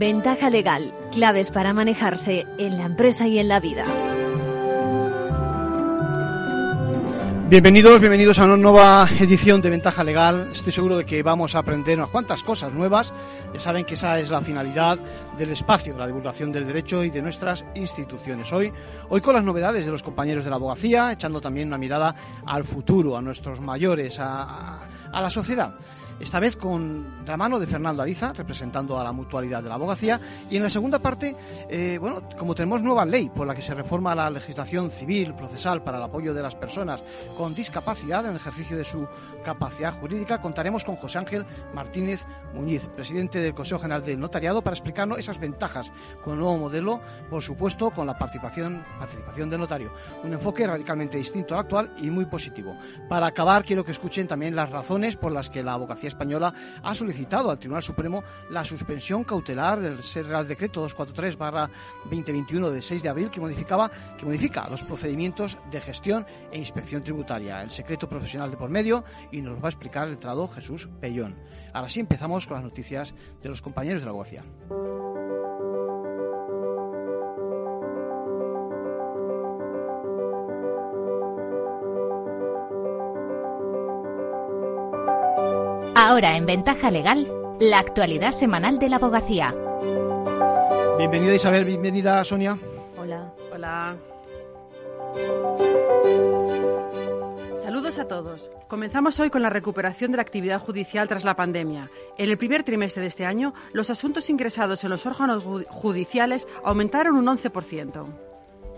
Ventaja legal, claves para manejarse en la empresa y en la vida. Bienvenidos, bienvenidos a una nueva edición de Ventaja Legal. Estoy seguro de que vamos a aprender unas cuantas cosas nuevas. Ya saben que esa es la finalidad del espacio, la divulgación del derecho y de nuestras instituciones. Hoy, hoy con las novedades de los compañeros de la abogacía, echando también una mirada al futuro, a nuestros mayores, a, a la sociedad esta vez con la mano de Fernando Ariza, representando a la mutualidad de la abogacía. Y en la segunda parte, eh, bueno, como tenemos nueva ley por la que se reforma la legislación civil procesal para el apoyo de las personas con discapacidad en el ejercicio de su capacidad jurídica, contaremos con José Ángel Martínez Muñiz, presidente del Consejo General del Notariado, para explicarnos esas ventajas con el nuevo modelo, por supuesto, con la participación, participación del notario. Un enfoque radicalmente distinto al actual y muy positivo. Para acabar, quiero que escuchen también las razones por las que la abogacía española ha solicitado al Tribunal Supremo la suspensión cautelar del Real Decreto 243-2021 de 6 de abril que modificaba que modifica los procedimientos de gestión e inspección tributaria, el secreto profesional de por medio y nos lo va a explicar el letrado Jesús Pellón. Ahora sí empezamos con las noticias de los compañeros de la abogacía. Ahora en Ventaja Legal, la actualidad semanal de la abogacía. Bienvenida Isabel, bienvenida Sonia. Hola. Hola. Saludos a todos. Comenzamos hoy con la recuperación de la actividad judicial tras la pandemia. En el primer trimestre de este año, los asuntos ingresados en los órganos judiciales aumentaron un 11%.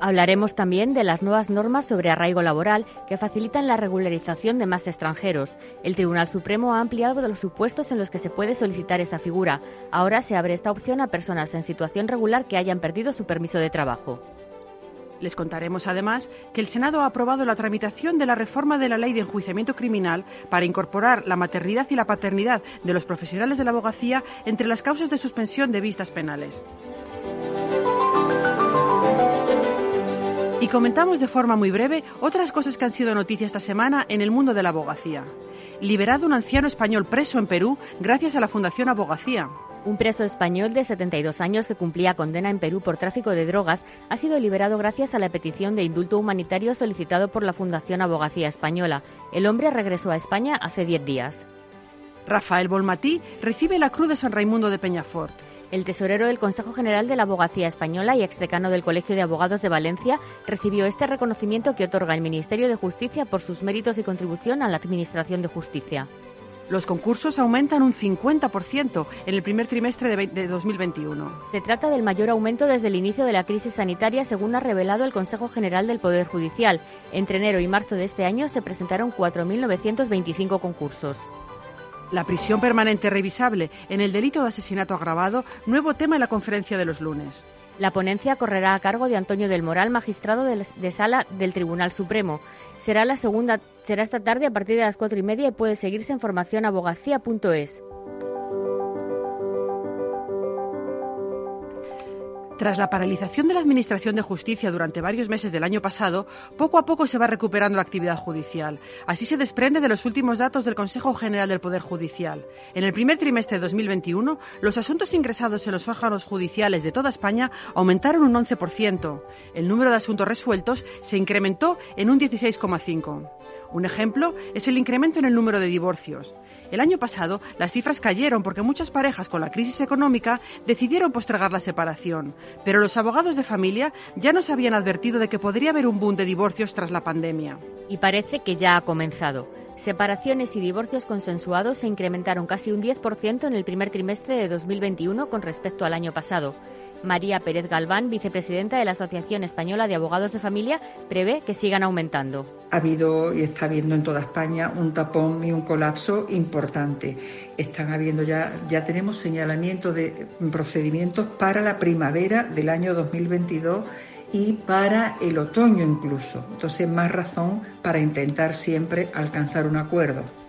Hablaremos también de las nuevas normas sobre arraigo laboral que facilitan la regularización de más extranjeros. El Tribunal Supremo ha ampliado los supuestos en los que se puede solicitar esta figura. Ahora se abre esta opción a personas en situación regular que hayan perdido su permiso de trabajo. Les contaremos además que el Senado ha aprobado la tramitación de la reforma de la ley de enjuiciamiento criminal para incorporar la maternidad y la paternidad de los profesionales de la abogacía entre las causas de suspensión de vistas penales. Y comentamos de forma muy breve otras cosas que han sido noticia esta semana en el mundo de la abogacía. Liberado un anciano español preso en Perú gracias a la Fundación Abogacía. Un preso español de 72 años que cumplía condena en Perú por tráfico de drogas ha sido liberado gracias a la petición de indulto humanitario solicitado por la Fundación Abogacía Española. El hombre regresó a España hace 10 días. Rafael Bolmatí recibe la Cruz de San Raimundo de Peñafort. El tesorero del Consejo General de la Abogacía Española y exdecano del Colegio de Abogados de Valencia recibió este reconocimiento que otorga el Ministerio de Justicia por sus méritos y contribución a la Administración de Justicia. Los concursos aumentan un 50% en el primer trimestre de 2021. Se trata del mayor aumento desde el inicio de la crisis sanitaria, según ha revelado el Consejo General del Poder Judicial. Entre enero y marzo de este año se presentaron 4.925 concursos. La prisión permanente revisable en el delito de asesinato agravado, nuevo tema en la conferencia de los lunes. La ponencia correrá a cargo de Antonio del Moral, magistrado de, sala del Tribunal Supremo. Será la segunda, será esta tarde a partir de las cuatro y media y puede seguirse en formacionabogacía.es. Tras la paralización de la Administración de Justicia durante varios meses del año pasado, poco a poco se va recuperando la actividad judicial. Así se desprende de los últimos datos del Consejo General del Poder Judicial. En el primer trimestre de 2021, los asuntos ingresados en los órganos judiciales de toda España aumentaron un 11%. El número de asuntos resueltos se incrementó en un 16,5%. Un ejemplo es el incremento en el número de divorcios. El año pasado las cifras cayeron porque muchas parejas con la crisis económica decidieron postergar la separación, pero los abogados de familia ya nos habían advertido de que podría haber un boom de divorcios tras la pandemia. Y parece que ya ha comenzado. Separaciones y divorcios consensuados se incrementaron casi un 10% en el primer trimestre de 2021 con respecto al año pasado. María Pérez Galván, vicepresidenta de la Asociación Española de Abogados de Familia, prevé que sigan aumentando. Ha habido y está habiendo en toda España un tapón y un colapso importante. Están habiendo ya, ya tenemos señalamiento de procedimientos para la primavera del año 2022 y para el otoño incluso. Entonces, más razón para intentar siempre alcanzar un acuerdo.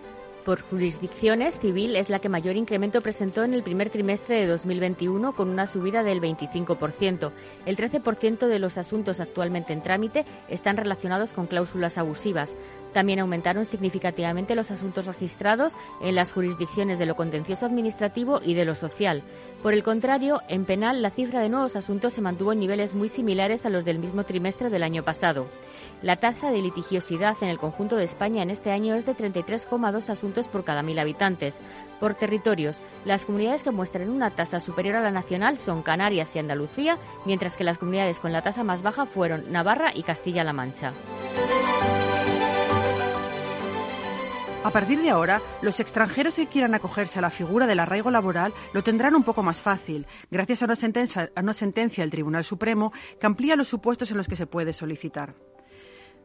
Por jurisdicciones, civil es la que mayor incremento presentó en el primer trimestre de 2021 con una subida del 25%. El 13% de los asuntos actualmente en trámite están relacionados con cláusulas abusivas. También aumentaron significativamente los asuntos registrados en las jurisdicciones de lo contencioso administrativo y de lo social. Por el contrario, en penal la cifra de nuevos asuntos se mantuvo en niveles muy similares a los del mismo trimestre del año pasado. La tasa de litigiosidad en el conjunto de España en este año es de 33,2 asuntos por cada mil habitantes. Por territorios, las comunidades que muestran una tasa superior a la nacional son Canarias y Andalucía, mientras que las comunidades con la tasa más baja fueron Navarra y Castilla-La Mancha. A partir de ahora, los extranjeros que quieran acogerse a la figura del arraigo laboral lo tendrán un poco más fácil, gracias a una sentencia, del Tribunal Supremo que amplía los supuestos en los que se puede solicitar.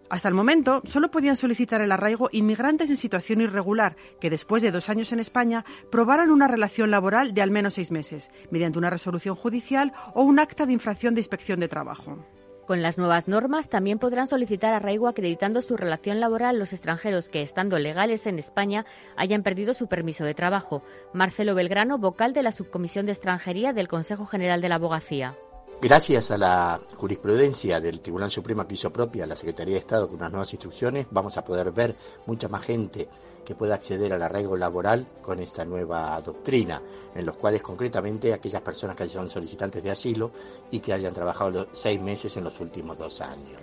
Hasta el momento, solo podían solicitar el arraigo inmigrantes en situación irregular que, después de dos años en España, probaran una relación laboral de al menos seis meses, mediante una resolución judicial o un acta de infracción de inspección de trabajo. Con las nuevas normas también podrán solicitar arraigo acreditando su relación laboral los extranjeros que, estando legales en España, hayan perdido su permiso de trabajo. Marcelo Belgrano, vocal de la Subcomisión de Extranjería del Consejo General de la Abogacía. Gracias a la jurisprudencia del Tribunal Supremo que hizo propia la Secretaría de Estado con unas nuevas instrucciones, vamos a poder ver mucha más gente que pueda acceder al arraigo laboral con esta nueva doctrina, en los cuales concretamente aquellas personas que son solicitantes de asilo y que hayan trabajado seis meses en los últimos dos años.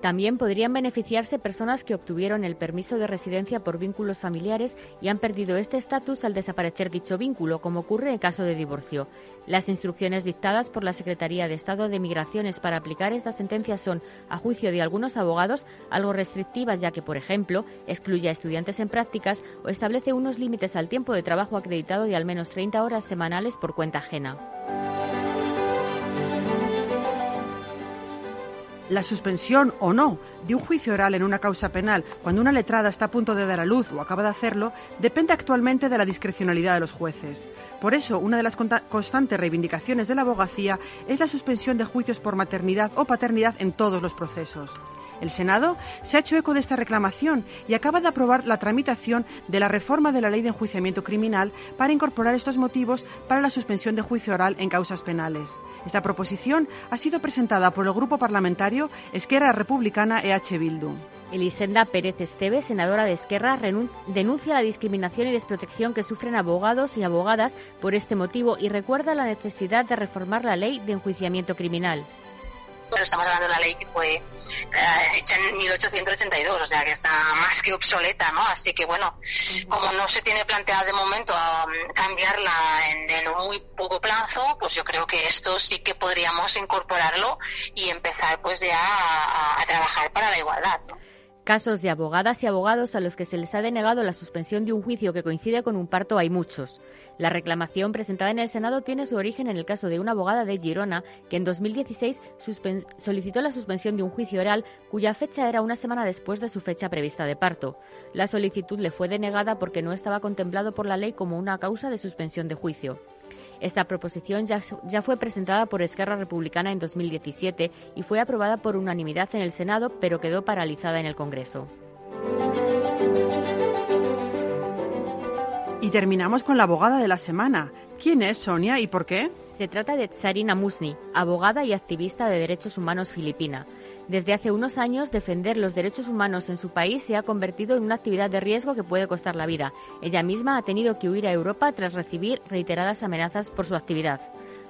También podrían beneficiarse personas que obtuvieron el permiso de residencia por vínculos familiares y han perdido este estatus al desaparecer dicho vínculo, como ocurre en caso de divorcio. Las instrucciones dictadas por la Secretaría de Estado de Migraciones para aplicar esta sentencia son, a juicio de algunos abogados, algo restrictivas, ya que, por ejemplo, excluye a estudiantes en prácticas o establece unos límites al tiempo de trabajo acreditado de al menos 30 horas semanales por cuenta ajena. La suspensión o no de un juicio oral en una causa penal cuando una letrada está a punto de dar a luz o acaba de hacerlo depende actualmente de la discrecionalidad de los jueces. Por eso, una de las constantes reivindicaciones de la abogacía es la suspensión de juicios por maternidad o paternidad en todos los procesos. El Senado se ha hecho eco de esta reclamación y acaba de aprobar la tramitación de la reforma de la Ley de Enjuiciamiento Criminal para incorporar estos motivos para la suspensión de juicio oral en causas penales. Esta proposición ha sido presentada por el Grupo Parlamentario Esquerra Republicana EH Bildu. Elisenda Pérez Esteve, senadora de Esquerra, denuncia la discriminación y desprotección que sufren abogados y abogadas por este motivo y recuerda la necesidad de reformar la ley de enjuiciamiento criminal pero estamos hablando de una ley que fue eh, hecha en 1882, o sea que está más que obsoleta, ¿no? Así que bueno, como no se tiene planteado de momento um, cambiarla en, en, un muy poco plazo, pues yo creo que esto sí que podríamos incorporarlo y empezar pues ya a, a trabajar para la igualdad, ¿no? Casos de abogadas y abogados a los que se les ha denegado la suspensión de un juicio que coincide con un parto hay muchos. La reclamación presentada en el Senado tiene su origen en el caso de una abogada de Girona que en 2016 solicitó la suspensión de un juicio oral cuya fecha era una semana después de su fecha prevista de parto. La solicitud le fue denegada porque no estaba contemplado por la ley como una causa de suspensión de juicio. Esta proposición ya, fue presentada por Esquerra Republicana en 2017 y fue aprobada por unanimidad en el Senado, pero quedó paralizada en el Congreso. Y terminamos con la abogada de la semana. ¿Quién es Sonia y por qué? Se trata de Tsarina Musni, abogada y activista de derechos humanos filipina. Desde hace unos años, defender los derechos humanos en su país se ha convertido en una actividad de riesgo que puede costar la vida. Ella misma ha tenido que huir a Europa tras recibir reiteradas amenazas por su actividad.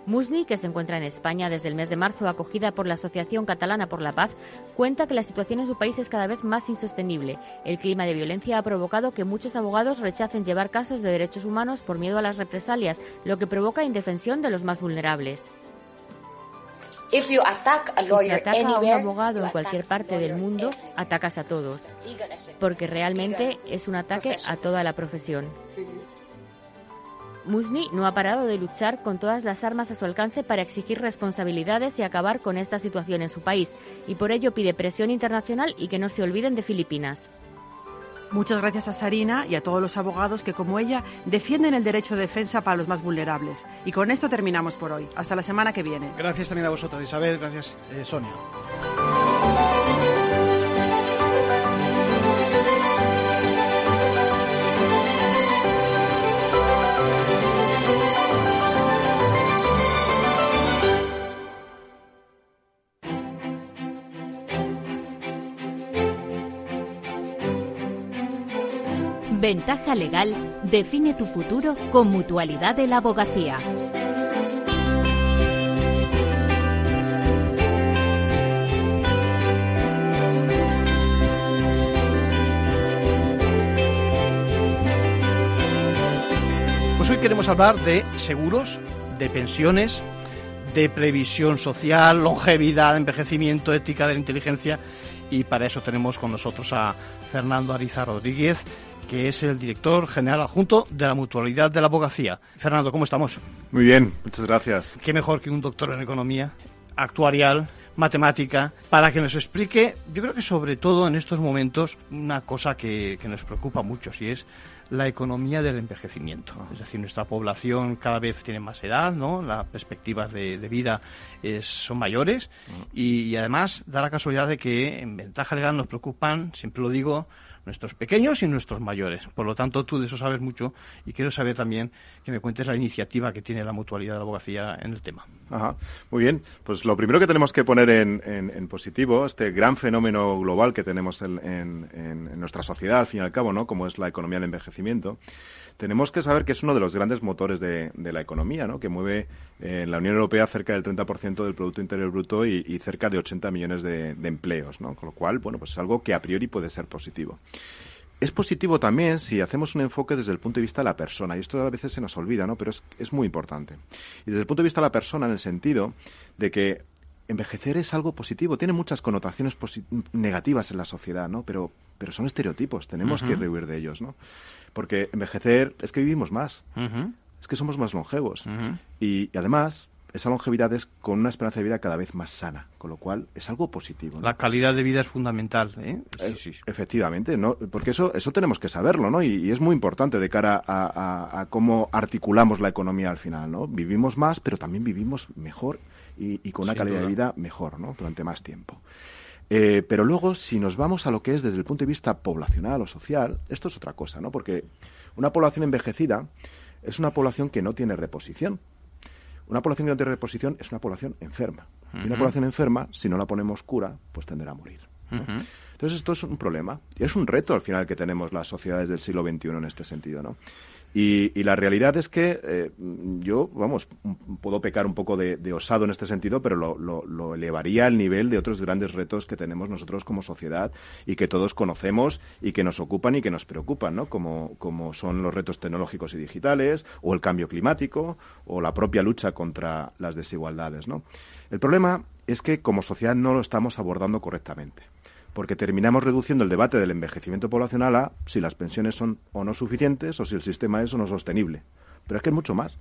Musni, que se encuentra en España desde el mes de marzo, acogida por la Asociación Catalana por la Paz, cuenta que la situación en su país es cada vez más insostenible. El clima de violencia ha provocado que muchos abogados rechacen llevar casos de derechos humanos por miedo a las represalias, lo que provoca indefensión de los más vulnerables. si se ataca a un abogado en cualquier parte del mundo, atacas a todos, porque realmente es un ataque a toda la profesión. Musni no ha parado de luchar con todas las armas a su alcance para exigir responsabilidades y acabar con esta situación en su país, y por ello pide presión internacional y que no se olviden de Filipinas. Muchas gracias a Sarina y a todos los abogados que, como ella, defienden el derecho de defensa para los más vulnerables. Y con esto terminamos por hoy. Hasta la semana que viene. Gracias también a vosotros, Isabel. Gracias, eh, Sonia. Ventaja legal define tu futuro con mutualidad de la abogacía. Pues hoy queremos hablar de seguros, de pensiones, de previsión social, longevidad, envejecimiento, ética de la inteligencia y para eso tenemos con nosotros a Fernando Ariza Rodríguez, que es el director general adjunto de la Mutualidad de la Abogacía. Fernando, ¿cómo estamos? Muy bien, muchas gracias. Qué mejor que un doctor en economía, actuarial, matemática, para que nos explique, yo creo que sobre todo en estos momentos, una cosa que, nos preocupa mucho, si es la economía del envejecimiento. Es decir, nuestra población cada vez tiene más edad, ¿no? Las perspectivas de, vida son mayores y, y, además da la casualidad de que en ventaja legal nos preocupan, siempre lo digo, nuestros pequeños y nuestros mayores. Por lo tanto, tú de eso sabes mucho y quiero saber también que me cuentes la iniciativa que tiene la mutualidad de la abogacía en el tema. Ajá. Muy bien. Pues lo primero que tenemos que poner en, positivo, este gran fenómeno global que tenemos en, en, nuestra sociedad, al fin y al cabo, ¿no? Como es la economía del envejecimiento tenemos que saber que es uno de los grandes motores de, la economía, ¿no? que mueve eh, en la Unión Europea cerca del 30% del Producto Interior Bruto y, cerca de 80 millones de, empleos, ¿no? con lo cual, bueno, pues es algo que a priori puede ser positivo. Es positivo también si hacemos un enfoque desde el punto de vista de la persona, y esto a veces se nos olvida, ¿no? pero es muy importante. Y desde el punto de vista de la persona, en el sentido de que envejecer es algo positivo, tiene muchas connotaciones negativas en la sociedad, ¿no? Pero, pero son estereotipos, tenemos que rehuir de ellos, ¿no? Porque envejecer es que vivimos más, es que somos más longevos. y, además, esa longevidad es con una esperanza de vida cada vez más sana, con lo cual es algo positivo. La calidad de vida es fundamental, ¿eh? eh sí, sí. Efectivamente, ¿no? porque eso, eso tenemos que saberlo, ¿no? Y, es muy importante de cara a, cómo articulamos la economía al final, ¿no? Vivimos más, pero también vivimos mejor y, con una calidad de vida mejor, ¿no? Durante más tiempo. Eh, pero luego, si nos vamos a lo que es desde el punto de vista poblacional o social, esto es otra cosa, ¿no? Porque una población envejecida es una población que no tiene reposición. Una población que no tiene reposición es una población enferma. Y una población enferma, si no la ponemos cura, pues tenderá a morir. Entonces esto es un problema y es un reto al final que tenemos las sociedades del siglo XXI en este sentido, ¿no? Y, la realidad es que eh, yo, vamos, puedo pecar un poco de, osado en este sentido, pero lo, elevaría al nivel de otros grandes retos que tenemos nosotros como sociedad y que todos conocemos y que nos ocupan y que nos preocupan, ¿no? Como, como son los retos tecnológicos y digitales, o el cambio climático, o la propia lucha contra las desigualdades, ¿no? El problema es que como sociedad no lo estamos abordando correctamente porque terminamos reduciendo el debate del envejecimiento poblacional a si las pensiones son o no suficientes o si el sistema es o no sostenible. Pero es que es mucho más.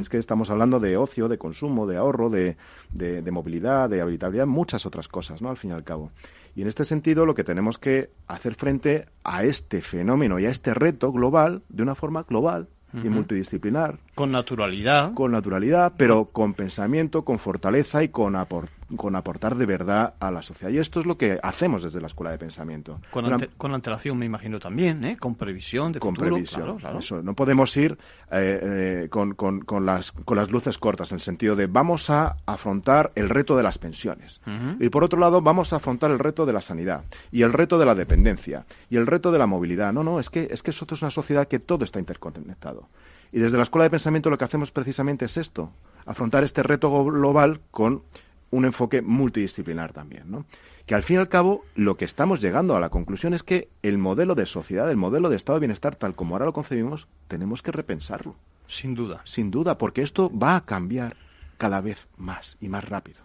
Es que estamos hablando de ocio, de consumo, de ahorro, de, de, movilidad, de habitabilidad, muchas otras cosas, ¿no? Al fin y al cabo. Y en este sentido, lo que tenemos que hacer frente a este fenómeno y a este reto global de una forma global y multidisciplinar. Con naturalidad. Con naturalidad, pero con pensamiento, con fortaleza y con aportación con aportar de verdad a la sociedad. Y esto es lo que hacemos desde la Escuela de Pensamiento. Con, con antelación, me imagino también, ¿eh? con previsión de Con previsión, Eso. No podemos ir eh, eh, con, con, las, con las luces cortas, en el sentido de vamos a afrontar el reto de las pensiones. Y por otro lado, vamos a afrontar el reto de la sanidad y el reto de la dependencia y el reto de la movilidad. No, no, es que, es que nosotros es una sociedad que todo está interconectado. Y desde la Escuela de Pensamiento lo que hacemos precisamente es esto, afrontar este reto global con un enfoque multidisciplinar también, ¿no? Que al fin y al cabo lo que estamos llegando a la conclusión es que el modelo de sociedad, el modelo de estado de bienestar tal como ahora lo concebimos, tenemos que repensarlo. Sin duda. Sin duda, porque esto va a cambiar cada vez más y más rápido.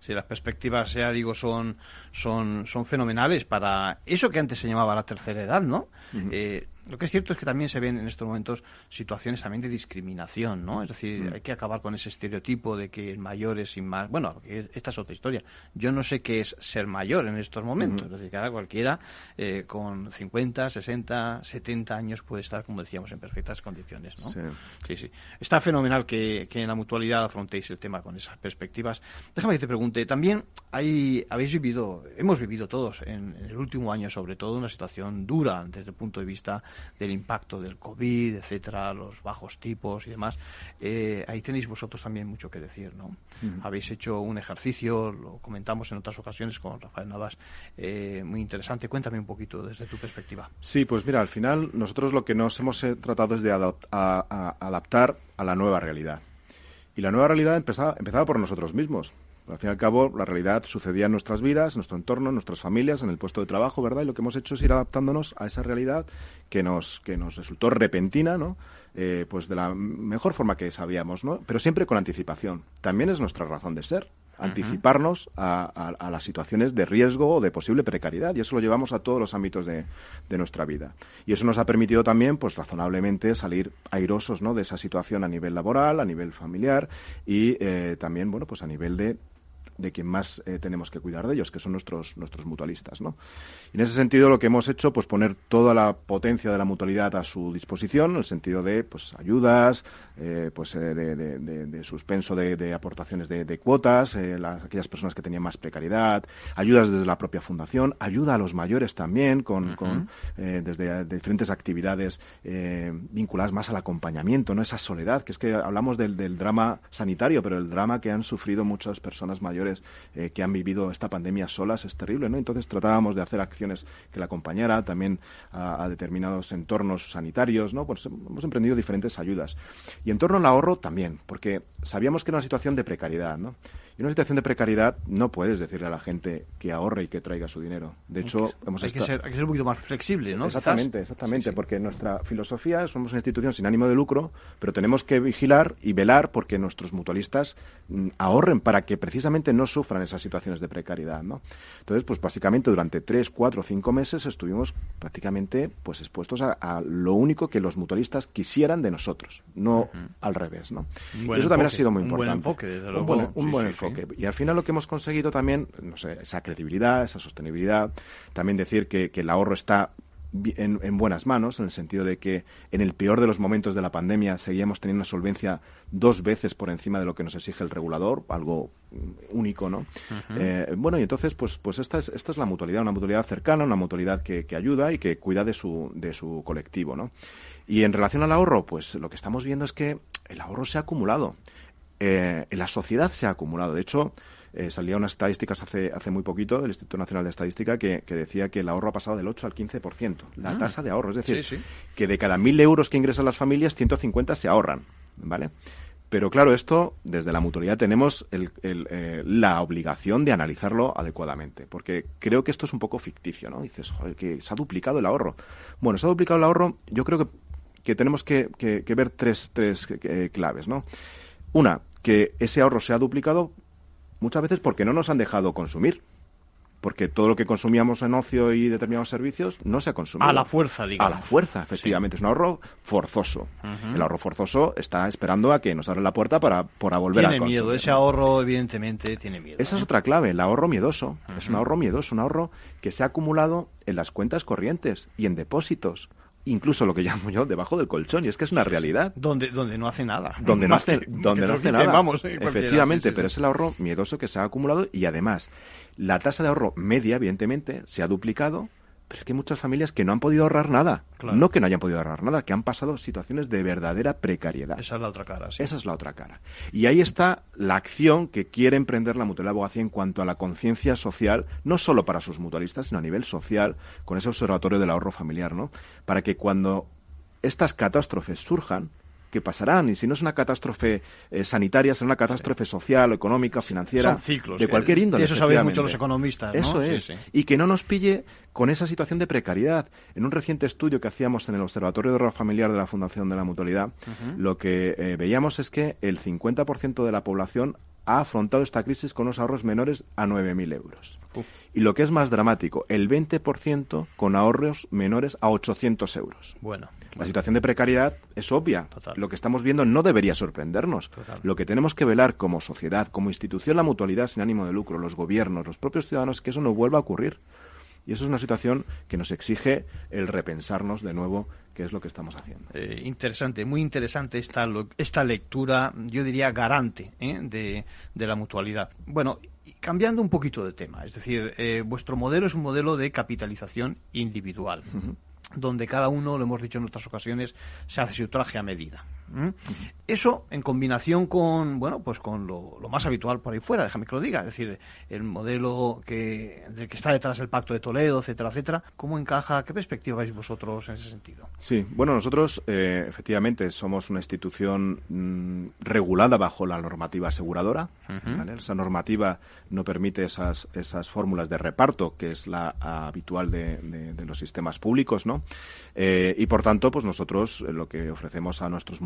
Si las perspectivas, ya digo, son, son, son fenomenales para eso que antes se llamaba la tercera edad, ¿no? Lo que es cierto es que también se ven en estos momentos situaciones también de discriminación, ¿no? Es decir, mm. hay que acabar con ese estereotipo de que el mayor es sin más. Bueno, esta es otra historia. Yo no sé qué es ser mayor en estos momentos. Es decir, que ahora cualquiera eh, con 50, 60, 70 años puede estar, como decíamos, en perfectas condiciones, ¿no? Sí, sí. Está fenomenal que, en la mutualidad afrontéis el tema con esas perspectivas. Déjame que te pregunte, también hay, habéis vivido, hemos vivido todos en, en el último año sobre todo una situación dura desde el punto de vista del impacto del COVID, etcétera, los bajos tipos y demás. Eh, ahí tenéis vosotros también mucho que decir, ¿no? Habéis hecho un ejercicio, lo comentamos en otras ocasiones con Rafael Navas, eh, muy interesante. Cuéntame un poquito desde tu perspectiva. Sí, pues mira, al final nosotros lo que nos hemos eh, tratado es de adaptar a la nueva realidad. Y la nueva realidad empezaba, empezaba por nosotros mismos. Al fin y al cabo, la realidad sucedía en nuestras vidas, en nuestro entorno, en nuestras familias, en el puesto de trabajo, ¿verdad? Y lo que hemos hecho es ir adaptándonos a esa realidad que nos, que nos resultó repentina, ¿no? Eh, pues de la mejor forma que sabíamos, ¿no? Pero siempre con anticipación. También es nuestra razón de ser anticiparnos a, las situaciones de riesgo o de posible precariedad y eso lo llevamos a todos los ámbitos de, nuestra vida y eso nos ha permitido también pues razonablemente salir airosos ¿no? de esa situación a nivel laboral a nivel familiar y eh, también bueno pues a nivel de de quien más eh, tenemos que cuidar de ellos, que son nuestros, nuestros mutualistas. ¿no? Y en ese sentido, lo que hemos hecho, pues poner toda la potencia de la mutualidad a su disposición, en el sentido de pues ayudas, eh, pues eh, de, suspenso de, aportaciones de, cuotas, las, aquellas personas que tenían más precariedad, ayudas desde la propia fundación, ayuda a los mayores también, con, desde diferentes actividades vinculadas más al acompañamiento, no esa soledad, que es que hablamos del, del drama sanitario, pero el drama que han sufrido muchas personas mayores eh, que han vivido esta pandemia solas es terrible, ¿no? Entonces tratábamos de hacer acciones que la acompañara también a, determinados entornos sanitarios, ¿no? Pues hemos emprendido diferentes ayudas. Y en torno al ahorro también, porque sabíamos que era una situación de precariedad, ¿no? Y en una situación de precariedad no puedes decirle a la gente que ahorre y que traiga su dinero. De hecho, hemos hay, que ser, hay que ser un poquito más flexible, ¿no? Exactamente, exactamente, porque nuestra filosofía somos una institución sin ánimo de lucro, pero tenemos que vigilar y velar porque nuestros mutualistas mm, ahorren para que precisamente no sufran esas situaciones de precariedad, ¿no? Entonces, pues básicamente durante tres, cuatro, cinco meses estuvimos prácticamente pues expuestos a, lo único que los mutualistas quisieran de nosotros, no al revés, ¿no? Eso también ha sido muy importante. Un buen enfoque, desde luego. Un buen, un buen enfoque. Y al final lo que hemos conseguido también, no sé, esa credibilidad, esa sostenibilidad, también decir que, el ahorro está en, buenas manos, en el sentido de que en el peor de los momentos de la pandemia seguíamos teniendo una solvencia dos veces por encima de lo que nos exige el regulador, algo único, ¿no? Eh, bueno, y entonces, pues, pues esta, es, esta es la mutualidad, una mutualidad cercana, una mutualidad que, ayuda y que cuida de su, de su colectivo, ¿no? Y en relación al ahorro, pues lo que estamos viendo es que el ahorro se ha acumulado. Eh, en la sociedad se ha acumulado. De hecho, eh, salía unas estadísticas hace, hace muy poquito del Instituto Nacional de Estadística que, decía que el ahorro ha pasado del 8 al 15%, la ah. tasa de ahorro. Es decir, que de cada 1.000 euros que ingresan las familias, 150 se ahorran. ¿Vale? Pero claro, esto desde la mutualidad tenemos eh, la obligación de analizarlo adecuadamente, porque creo que esto es un poco ficticio, ¿no? Dices, joder, que se ha duplicado el ahorro. Bueno, se ha duplicado el ahorro, yo creo que, que tenemos que, que ver tres, tres claves, ¿no? Una, que ese ahorro se ha duplicado muchas veces porque no nos han dejado consumir. Porque todo lo que consumíamos en ocio y determinados servicios no se ha consumido. A la fuerza, digamos. A la fuerza, efectivamente. Es un ahorro forzoso. El ahorro forzoso está esperando a que nos abra la puerta para, para volver a Tiene miedo. Ese ahorro, evidentemente, tiene miedo. Esa es ¿eh? otra clave. El ahorro miedoso. Es un ahorro miedoso. Un ahorro que se ha acumulado en las cuentas corrientes y en depósitos incluso lo que llamo yo debajo del colchón y es que es una realidad. Donde donde no hace nada. Donde no hace donde no hace nada. vamos, efectivamente pero es el ahorro miedoso que se ha acumulado y además la tasa de ahorro media evidentemente se ha duplicado pero es que hay muchas familias que no han podido ahorrar nada. No que no hayan podido ahorrar nada, que han pasado situaciones de verdadera precariedad. Esa es la otra cara, sí. Esa es la otra cara. Y ahí está la acción que quiere emprender la Mutualidad de Abogacía en cuanto a la conciencia social, no solo para sus mutualistas, sino a nivel social, con ese observatorio del ahorro familiar, ¿no? Para que cuando estas catástrofes surjan, que pasarán. Y si no es una catástrofe eh, sanitaria, será una catástrofe social, económica, financiera. Son ciclos. De cualquier índole. eso saben mucho los economistas. Eso es. Y que no nos pille con esa situación de precariedad. En un reciente estudio que hacíamos en el Observatorio de Ahorro Familiar de la Fundación de la Mutualidad, lo que eh, veíamos es que el 50% de la población ha afrontado esta crisis con unos ahorros menores a 9.000 euros. Y lo que es más dramático, el 20% con ahorros menores a 800 euros. Bueno. La situación de precariedad es obvia. Lo que estamos viendo no debería sorprendernos. Lo que tenemos que velar como sociedad, como institución, la mutualidad sin ánimo de lucro, los gobiernos, los propios ciudadanos, es que eso no vuelva a ocurrir. Y eso es una situación que nos exige el repensarnos de nuevo qué es lo que estamos haciendo. Eh, interesante, muy interesante esta, esta lectura, yo diría garante ¿eh? de, de, la mutualidad. Bueno, cambiando un poquito de tema, es decir, eh, vuestro modelo es un modelo de capitalización individual. Donde cada uno, lo hemos dicho en otras ocasiones, se hace su traje a medida. Eso en combinación con, bueno, pues con lo, más habitual por ahí fuera, déjame que lo diga, es decir, el modelo que, del que está detrás del Pacto de Toledo, etcétera, etcétera, ¿cómo encaja, qué perspectiva veis vosotros en ese sentido? Sí, bueno, nosotros eh, efectivamente somos una institución mm, regulada bajo la normativa aseguradora. Esa normativa no permite esas, esas fórmulas de reparto, que es la habitual de, de los sistemas públicos, ¿no? Eh, y por tanto, pues nosotros eh, lo que ofrecemos a nuestros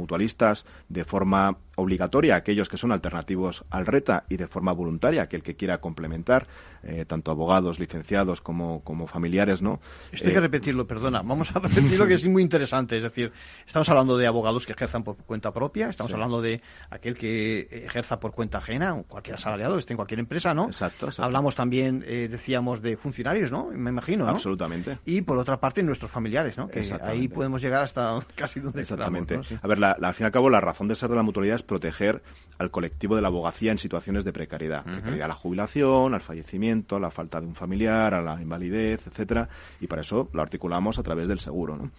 de forma obligatoria, aquellos que son alternativos al RETA y de forma voluntaria, aquel que quiera complementar, eh, tanto abogados, licenciados como, como familiares, ¿no? Esto hay que repetirlo, perdona. Vamos a repetirlo que es muy interesante. Es decir, estamos hablando de abogados que ejerzan por cuenta propia, estamos hablando de aquel que ejerza por cuenta ajena, cualquier asalariado, esté en cualquier empresa, ¿no? Exacto. Hablamos también, decíamos, de funcionarios, ¿no? Me imagino, ¿no? Absolutamente. Y por otra parte, nuestros familiares, ¿no? ahí podemos llegar hasta casi donde Exactamente. A ver, al fin y al cabo, la razón de ser de la mutualidad es proteger al colectivo de la abogacía en situaciones de precariedad. Precariedad a la jubilación, al fallecimiento, a la falta de un familiar, a la invalidez, etcétera, y para eso lo articulamos a través del seguro.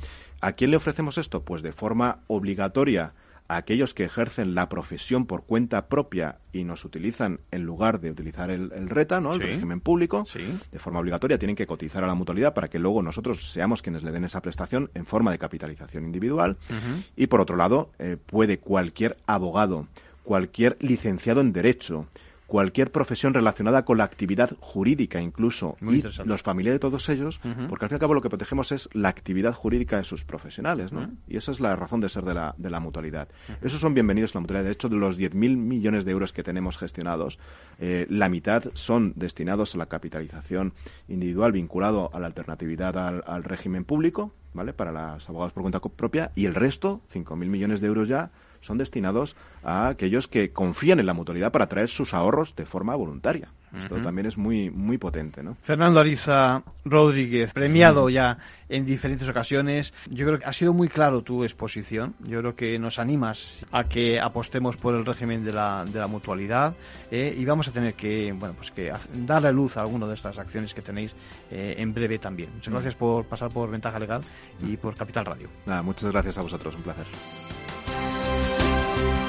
¿A quién le ofrecemos esto? Pues de forma obligatoria a aquellos que ejercen la profesión por cuenta propia y nos utilizan en lugar de utilizar el, RETA, ¿no? el régimen público, de forma obligatoria tienen que cotizar a la mutualidad para que luego nosotros seamos quienes le den esa prestación en forma de capitalización individual. Y por otro lado, eh, puede cualquier abogado, cualquier licenciado en Derecho, cualquier profesión relacionada con la actividad jurídica incluso y los familiares de todos ellos, porque al fin y al cabo lo que protegemos es la actividad jurídica de sus profesionales, ¿no? Y esa es la razón de ser de la, de la mutualidad. Esos son bienvenidos a la mutualidad. De hecho, de los 10.000 millones de euros que tenemos gestionados, eh, la mitad son destinados a la capitalización individual vinculado a la alternatividad al, al régimen público, ¿vale? Para los abogados por cuenta propia y el resto, 5.000 millones de euros ya, son destinados a aquellos que confían en la mutualidad para traer sus ahorros de forma voluntaria. Esto también es muy muy potente, ¿no? Fernando Ariza Rodríguez, premiado ya en diferentes ocasiones. Yo creo que ha sido muy claro tu exposición. Yo creo que nos animas a que apostemos por el régimen de la, de la mutualidad eh, y vamos a tener que, bueno, pues que darle luz a alguna de estas acciones que tenéis eh, en breve también. Muchas gracias por pasar por Ventaja Legal y por Capital Radio. Nada, muchas gracias a vosotros, un placer. Bye.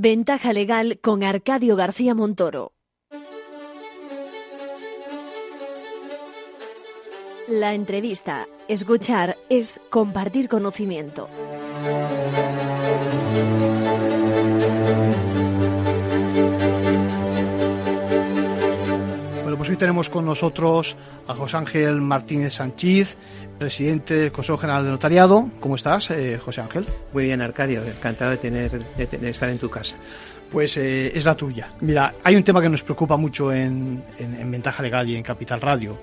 Ventaja legal con Arcadio García Montoro. La entrevista, escuchar, es compartir conocimiento. Bueno, pues hoy tenemos con nosotros a José Ángel Martínez Sánchez, presidente del Consejo General de Notariado. ¿Cómo estás, eh, José Ángel? Muy bien, Arcadio. Encantado de, tener, de, estar en tu casa. Pues eh, es la tuya. Mira, hay un tema que nos preocupa mucho en, en Ventaja Legal y en Capital Radio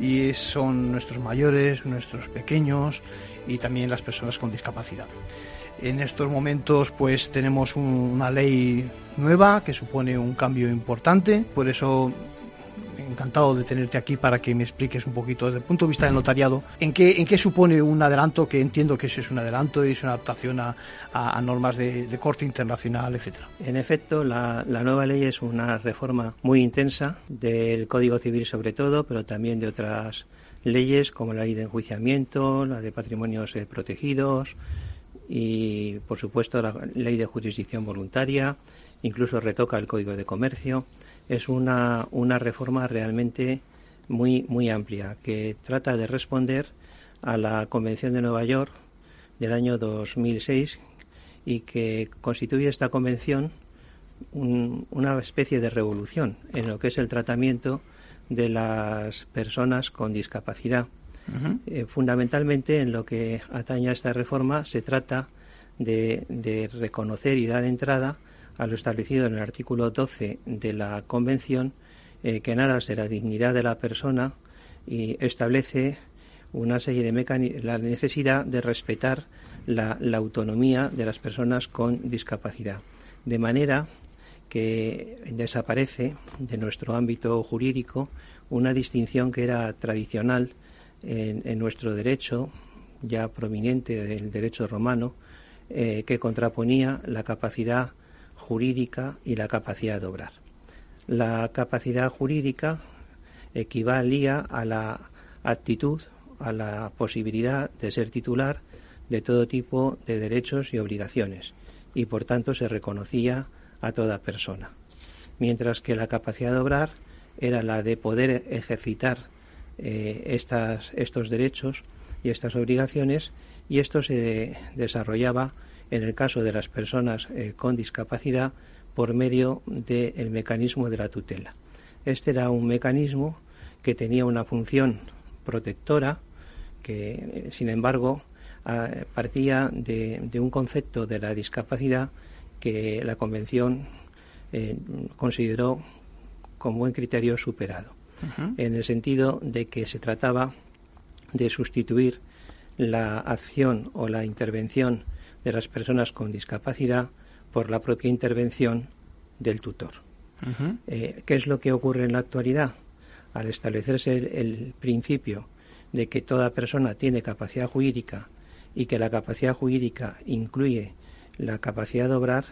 y son nuestros mayores, nuestros pequeños y también las personas con discapacidad. En estos momentos pues tenemos una ley nueva que supone un cambio importante, por eso encantado de tenerte aquí para que me expliques un poquito desde el punto de vista del notariado en qué, en qué supone un adelanto, que entiendo que eso es un adelanto y es una adaptación a, normas de, corte internacional, etcétera. En efecto, la, la, nueva ley es una reforma muy intensa del Código Civil sobre todo, pero también de otras leyes como la ley de enjuiciamiento, la de patrimonios eh, protegidos y, por supuesto, la ley de jurisdicción voluntaria, incluso retoca el Código de Comercio es una, una reforma realmente muy, muy amplia que trata de responder a la Convención de Nueva York del año 2006 y que constituye esta convención una especie de revolución en lo que es el tratamiento de las personas con discapacidad. Eh, fundamentalmente, en lo que atañe a esta reforma, se trata de, de reconocer y dar entrada a lo establecido en el artículo 12 de la Convención, eh, que en aras de la dignidad de la persona y establece una serie de la necesidad de respetar la, autonomía de las personas con discapacidad, de manera que desaparece de nuestro ámbito jurídico una distinción que era tradicional en, nuestro derecho, ya proveniente del derecho romano, eh, que contraponía la capacidad jurídica y la capacidad de obrar. La capacidad jurídica equivalía a la actitud, a la posibilidad de ser titular de todo tipo de derechos y obligaciones y por tanto se reconocía a toda persona. Mientras que la capacidad de obrar era la de poder ejercitar eh, estas, estos derechos y estas obligaciones y esto se desarrollaba en el caso de las personas eh, con discapacidad por medio del mecanismo de la tutela. Este era un mecanismo que tenía una función protectora que, eh, sin embargo, partía de, un concepto de la discapacidad que la Convención eh, consideró con buen criterio superado, en el sentido de que se trataba de sustituir la acción o la intervención de las personas con discapacidad por la propia intervención del tutor. Eh, ¿Qué es lo que ocurre en la actualidad? Al establecerse el, principio de que toda persona tiene capacidad jurídica y que la capacidad jurídica incluye la capacidad de obrar,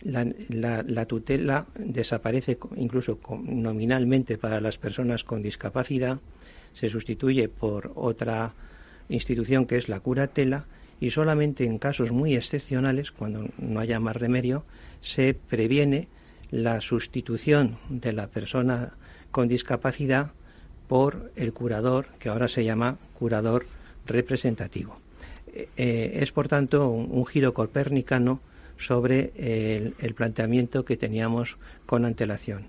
la, tutela desaparece incluso nominalmente para las personas con discapacidad, se sustituye por otra institución que es la curatela y solamente en casos muy excepcionales, cuando no haya más remedio, se previene la sustitución de la persona con discapacidad por el curador, que ahora se llama curador representativo. Eh, eh, es, por tanto, un, giro copernicano sobre el, planteamiento que teníamos con antelación.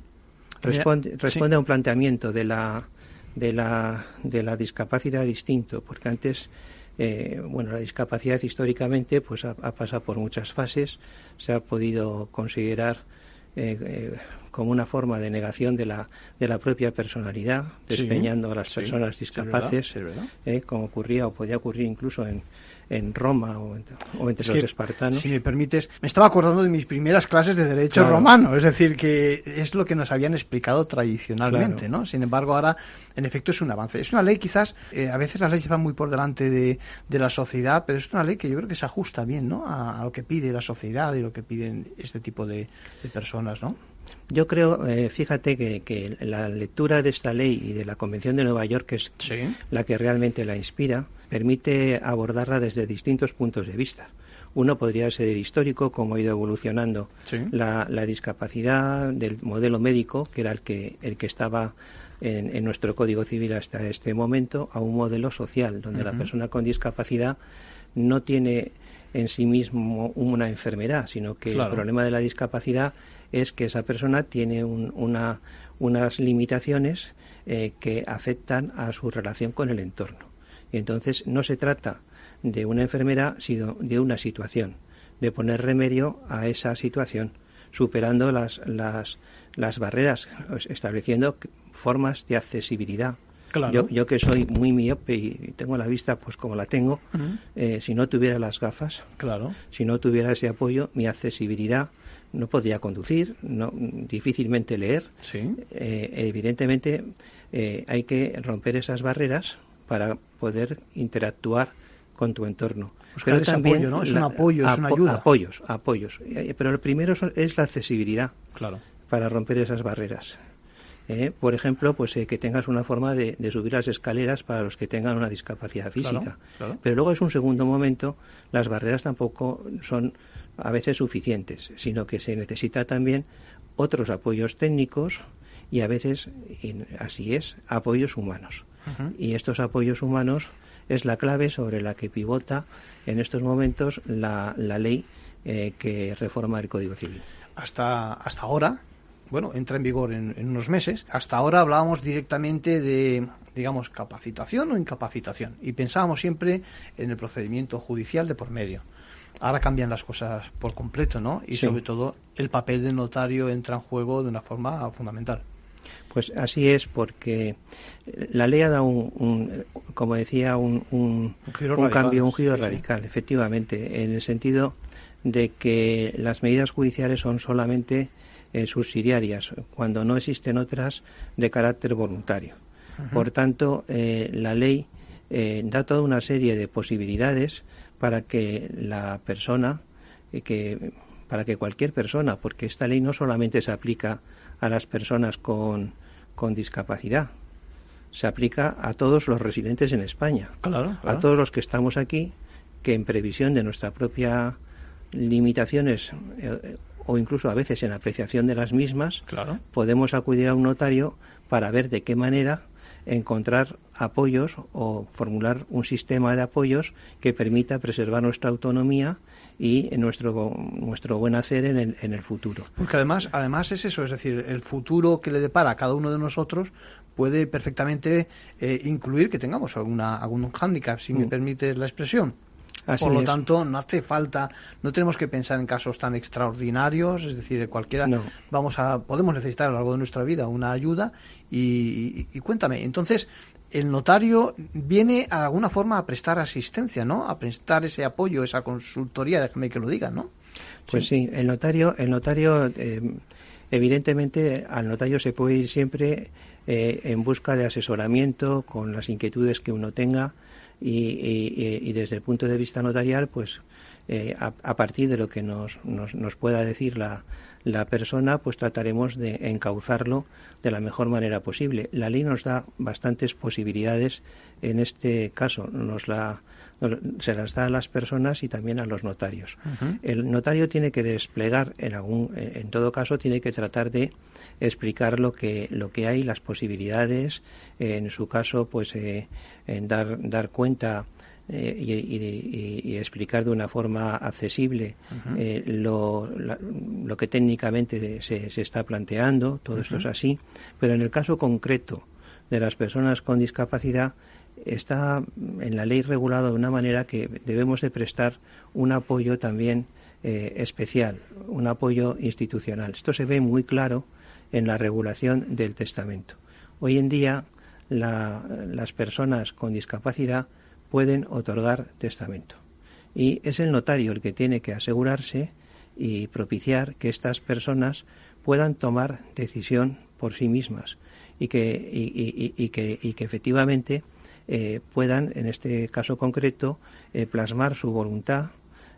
Responde, responde a un planteamiento de la, de, la, de la discapacidad distinto, porque antes eh, bueno, la discapacidad históricamente pues ha, pasado por muchas fases, se ha podido considerar eh, eh, como una forma de negación de la, de la propia personalidad, despeñando a las personas discapaces, como ocurría o podía ocurrir incluso en, en Roma o, entre los espartanos. Si me permites, me estaba acordando de mis primeras clases de derecho romano, es decir, que es lo que nos habían explicado tradicionalmente, ¿no? Sin embargo, ahora, en efecto, es un avance. Es una ley, quizás, eh, a veces las leyes van muy por delante de, la sociedad, pero es una ley que yo creo que se ajusta bien, ¿no? A, lo que pide la sociedad y lo que piden este tipo de, personas, ¿no? Yo creo, eh, fíjate que, la lectura de esta ley y de la Convención de Nueva York, que es la que realmente la inspira, permite abordarla desde distintos puntos de vista. Uno podría ser histórico, cómo ha ido evolucionando la, discapacidad del modelo médico, que era el que, el que estaba en, nuestro Código Civil hasta este momento, a un modelo social, donde la persona con discapacidad no tiene en sí mismo una enfermedad, sino que el problema de la discapacidad es que esa persona tiene una, unas limitaciones eh, que afectan a su relación con el entorno. Y entonces no se trata de una enfermedad, sino de una situación, de poner remedio a esa situación, superando las, las, las barreras, estableciendo formas de accesibilidad. Yo, yo, que soy muy miope y tengo la vista pues como la tengo, eh, si no tuviera las gafas, claro. si no tuviera ese apoyo, mi accesibilidad no podría conducir, no, difícilmente leer. Eh, evidentemente eh, hay que romper esas barreras para poder interactuar con tu entorno. pero también apoyo, ¿no? Es un apoyo, es una ayuda. Apoyos, apoyos. Eh, pero lo primero es la accesibilidad. Claro. Para romper esas barreras. Eh, por ejemplo, pues eh, que tengas una forma de, subir las escaleras para los que tengan una discapacidad física. Pero luego es un segundo momento, las barreras tampoco son a veces suficientes, sino que se necesita también otros apoyos técnicos y a veces, así es, apoyos humanos. Y estos apoyos humanos es la clave sobre la que pivota en estos momentos la, la ley eh, que reforma el Código Civil. Hasta, hasta ahora, bueno, entra en vigor en, unos meses, hasta ahora hablábamos directamente de, digamos, capacitación o incapacitación y pensábamos siempre en el procedimiento judicial de por medio. Ahora cambian las cosas por completo, ¿no? Y sobre todo el papel del notario entra en juego de una forma fundamental. Pues así es, porque la ley ha dado un, como decía, un, un, cambio, un giro radical, efectivamente, en el sentido de que las medidas judiciales son solamente eh, subsidiarias, cuando no existen otras de carácter voluntario. Por tanto, eh, la ley eh, da toda una serie de posibilidades para que la persona, que, para que cualquier persona, porque esta ley no solamente se aplica a las personas con, con discapacidad. Se aplica a todos los residentes en España, a todos los que estamos aquí, que en previsión de nuestra propia limitaciones eh, o incluso a veces en apreciación de las mismas, podemos acudir a un notario para ver de qué manera encontrar apoyos o formular un sistema de apoyos que permita preservar nuestra autonomía y nuestro, nuestro buen hacer en el, en el futuro. Porque además, además es eso, es decir, el futuro que le depara a cada uno de nosotros puede perfectamente eh, incluir que tengamos alguna, algún hándicap, si me mm. permites la expresión. Por lo tanto, no hace falta, no tenemos que pensar en casos tan extraordinarios, es decir, cualquiera, vamos a, podemos necesitar a lo largo de nuestra vida una ayuda y, y, cuéntame, entonces, el notario viene a alguna forma a prestar asistencia, ¿no? A prestar ese apoyo, esa consultoría, déjame que lo diga, ¿no? Pues sí, el notario, el notario, eh, evidentemente, al notario se puede ir siempre eh, en busca de asesoramiento con las inquietudes que uno tenga y, desde el punto de vista notarial, pues eh, a, partir de lo que nos, nos, nos pueda decir la, la persona, pues trataremos de encauzarlo de la mejor manera posible. La ley nos da bastantes posibilidades en este caso, nos la se las da a las personas y también a los notarios. El notario tiene que desplegar en algún en todo caso tiene que tratar de explicar lo que lo que hay, las posibilidades, en su caso pues eh, en dar dar cuenta eh, y, explicar de una forma accesible eh, lo, lo, que técnicamente se, se está planteando, todo esto es así, pero en el caso concreto de las personas con discapacidad está en la ley regulado de una manera que debemos de prestar un apoyo también eh, especial, un apoyo institucional. Esto se ve muy claro en la regulación del testamento. Hoy en día las personas con discapacidad pueden otorgar testamento. Y es el notario el que tiene que asegurarse y propiciar que estas personas puedan tomar decisión por sí mismas y que, efectivamente eh, puedan, en este caso concreto, eh, plasmar su voluntad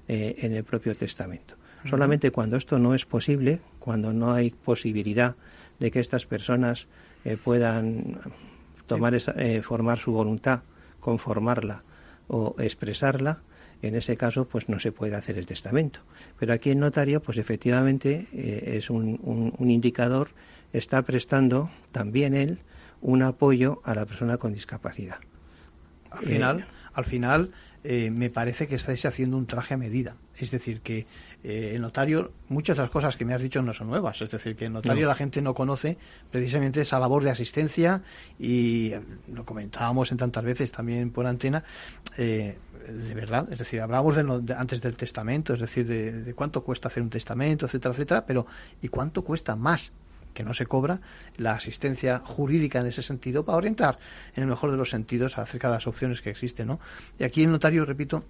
eh, en el propio testamento. Solamente cuando esto no es posible, cuando no hay posibilidad de que estas personas puedan tomar esa, formar su voluntad, conformarla o expresarla, en ese caso pues no se puede hacer el testamento. Pero aquí el notario pues efectivamente es un, un indicador está prestando también él un apoyo a la persona con discapacidad. Al final, eh, al final eh, me parece que estáis haciendo un traje a medida. Es decir, que eh, el notario, muchas de las cosas que me has dicho no son nuevas. Es decir, que el notario la gente no conoce precisamente esa labor de asistencia y lo comentábamos en tantas veces también por antena. de verdad, es decir, hablábamos de, antes del testamento, es decir, de, de, cuánto cuesta hacer un testamento, etcétera, etcétera, pero ¿y cuánto cuesta más que no se cobra la asistencia jurídica en ese sentido para orientar en el mejor de los sentidos acerca de las opciones que existen, ¿no? Y aquí el notario, repito,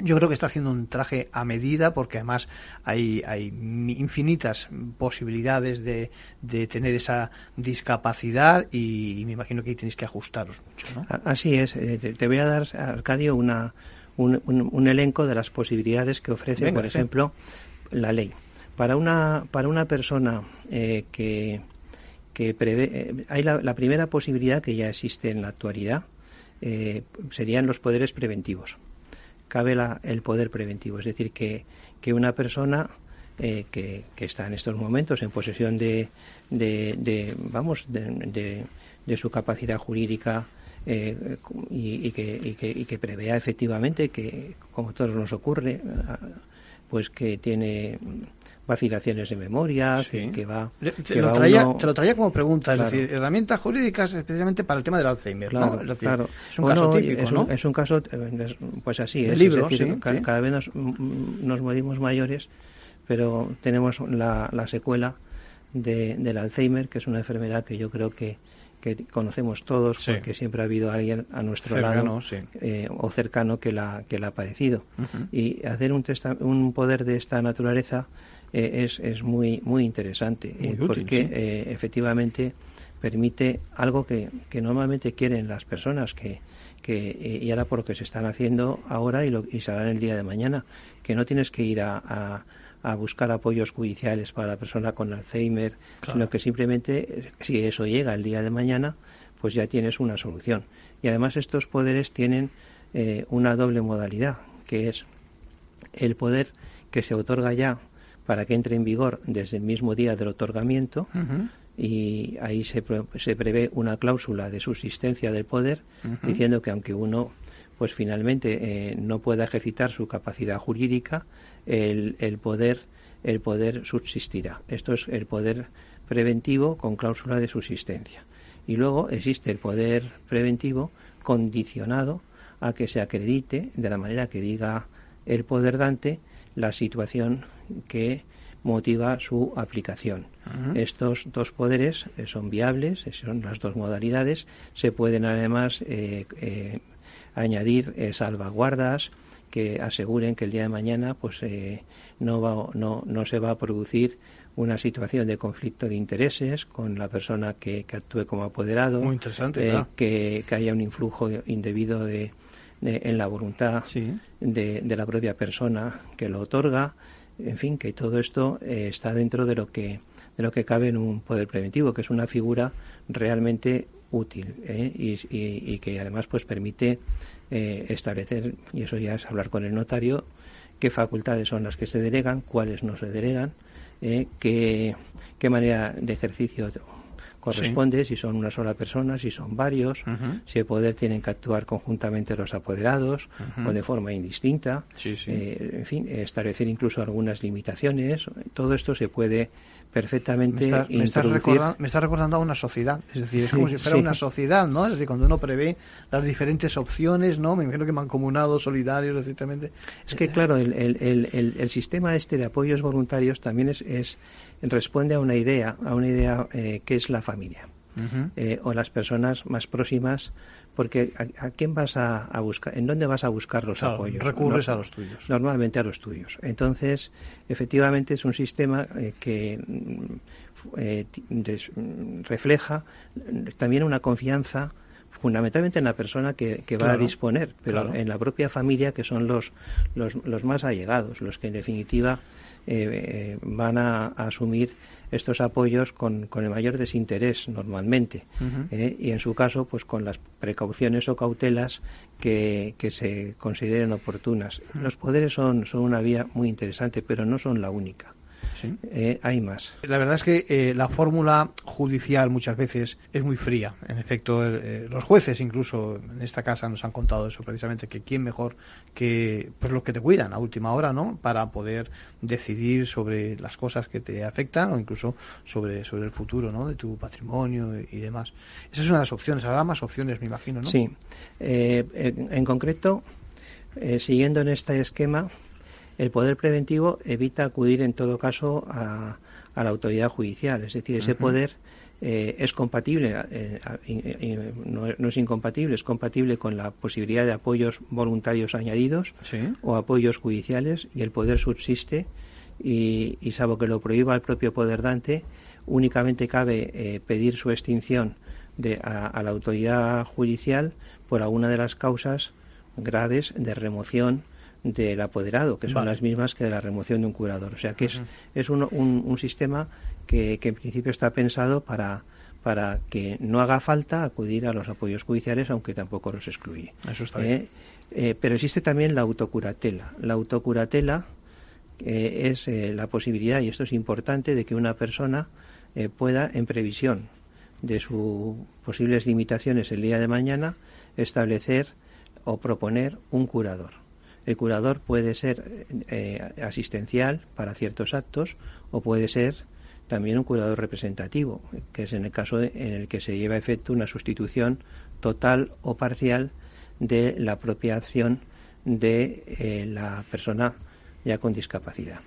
yo creo que está haciendo un traje a medida porque además hay, hay infinitas posibilidades de, de tener esa discapacidad y, me imagino que ahí tenéis que ajustaros mucho. ¿no? Así es. Eh, te, voy a dar, Arcadio, una, un, un, elenco de las posibilidades que ofrece, por ejemplo, la ley. Para una, para una persona eh, que, que prevé, eh, hay la, primera posibilidad que ya existe en la actualidad, eh, serían los poderes preventivos. Cabe el poder preventivo, es decir, que, que una persona que, que, está en estos momentos en posesión de, de, vamos, de, de, su capacidad jurídica y, que, y, que, y que prevea efectivamente que, como todos nos ocurre, pues que tiene vacilaciones de memoria, que, va... Te, lo traía, te, lo traía, como pregunta, es decir, herramientas jurídicas especialmente para el tema del Alzheimer, claro, ¿no? Es, claro. es un caso típico, es ¿no? Un, es un caso, pues así, de es, libro, decir, sí, cada, vez nos, nos morimos mayores, pero tenemos la, la secuela de, del Alzheimer, que es una enfermedad que yo creo que que conocemos todos porque siempre ha habido alguien a nuestro lado eh, o cercano que la que la ha padecido. Y hacer un, un poder de esta naturaleza eh, es, es muy, muy interesante, eh, porque eh, efectivamente permite algo que, que, normalmente quieren las personas, que, que y ahora por lo que se están haciendo ahora y, lo, y se hará el día de mañana, que no tienes que ir a, a, buscar apoyos judiciales para la persona con Alzheimer, sino que simplemente, si eso llega el día de mañana, pues ya tienes una solución. Y además estos poderes tienen una doble modalidad, que es el poder que se otorga ya para que entre en vigor desde el mismo día del otorgamiento y ahí se, se, prevé una cláusula de subsistencia del poder diciendo que aunque uno pues finalmente eh, no pueda ejercitar su capacidad jurídica el, el poder el poder subsistirá. Esto es el poder preventivo con cláusula de subsistencia. Y luego existe el poder preventivo condicionado a que se acredite de la manera que diga el poder dante la situación que motiva su aplicación. Estos dos poderes eh, son viables, eh, son las dos modalidades. Se pueden además eh, añadir salvaguardas que aseguren que el día de mañana pues no, va, no, no se va a producir una situación de conflicto de intereses con la persona que, actúe como apoderado, Muy interesante, que, haya un influjo indebido de, en la voluntad de, de, la propia persona que lo otorga, en fin, que todo esto eh, está dentro de lo que de lo que cabe en un poder preventivo, que es una figura realmente útil ¿eh? y, que además pues permite eh, establecer y eso ya es hablar con el notario qué facultades son las que se delegan, cuáles no se delegan, qué, qué manera de ejercicio corresponde, si son una sola persona, si son varios, si el poder tienen que actuar conjuntamente los apoderados o de forma indistinta, eh, en fin, establecer incluso algunas limitaciones. Todo esto se puede perfectamente me está, recordando, me está recordando a una sociedad, es decir, es como si fuera una sociedad, ¿no? Es decir, cuando uno prevé las diferentes opciones, ¿no? Me imagino que mancomunados, solidarios, etcétera. Es que, claro, el, el, el, el, sistema este de apoyos voluntarios también es, es responde a una idea, a una idea eh, que es la familia. Eh, o las personas más próximas porque ¿a, quién vas a, buscar? ¿En dónde vas a buscar los apoyos? Recurres a los tuyos. Normalmente a los tuyos. Entonces, efectivamente es un sistema eh, que mm, eh, mm, refleja también una confianza fundamentalmente en la persona que, va a disponer, pero en la propia familia, que son los, los, los más allegados, los que en definitiva eh, van a, asumir estos apoyos con, con, el mayor desinterés normalmente eh, y en su caso pues con las precauciones o cautelas que, que se consideren oportunas. Los poderes son, son una vía muy interesante, pero no son la única. Eh, hay más. La verdad es que eh, la fórmula judicial muchas veces es muy fría. En efecto, eh, los jueces incluso en esta casa nos han contado eso precisamente, que quién mejor que pues los que te cuidan a última hora, ¿no? Para poder decidir sobre las cosas que te afectan o incluso sobre, sobre el futuro, ¿no? De tu patrimonio y, demás. Esa es una de las opciones. Habrá más opciones, me imagino, ¿no? Sí. en, en, concreto, siguiendo en este esquema, el poder preventivo evita acudir en todo caso a, la autoridad judicial, es decir, ese poder eh, es compatible, eh, no, es incompatible, es compatible con la posibilidad de apoyos voluntarios añadidos o apoyos judiciales y el poder subsiste y, salvo que lo prohíba el propio poder dante, únicamente cabe eh, pedir su extinción de, a, la autoridad judicial por alguna de las causas graves de remoción del apoderado, que son las mismas que de la remoción de un curador. O sea que es, es un, un, sistema que, que, en principio está pensado para, para que no haga falta acudir a los apoyos judiciales, aunque tampoco los excluye. Eso está bien. Eh, eh, pero existe también la autocuratela. La autocuratela eh, es la posibilidad, y esto es importante, de que una persona pueda, en previsión de sus posibles limitaciones el día de mañana, establecer o proponer un curador. El curador puede ser eh, asistencial para ciertos actos o puede ser también un curador representativo, que es en el caso en el que se lleva a efecto una sustitución total o parcial de la propia acción de eh, la persona ya con discapacidad.